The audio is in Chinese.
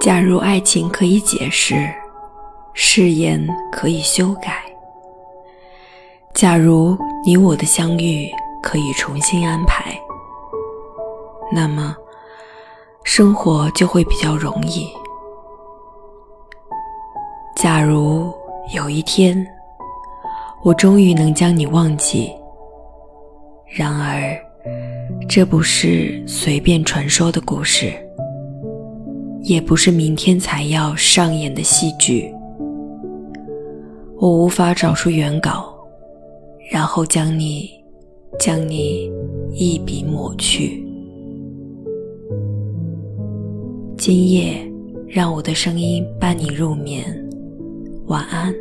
假如爱情可以解释，誓言可以修改；假如你我的相遇可以重新安排，那么生活就会比较容易。假如有一天，我终于能将你忘记，然而这不是随便传说的故事。也不是明天才要上演的戏剧，我无法找出原稿，然后将你，将你一笔抹去。今夜，让我的声音伴你入眠，晚安。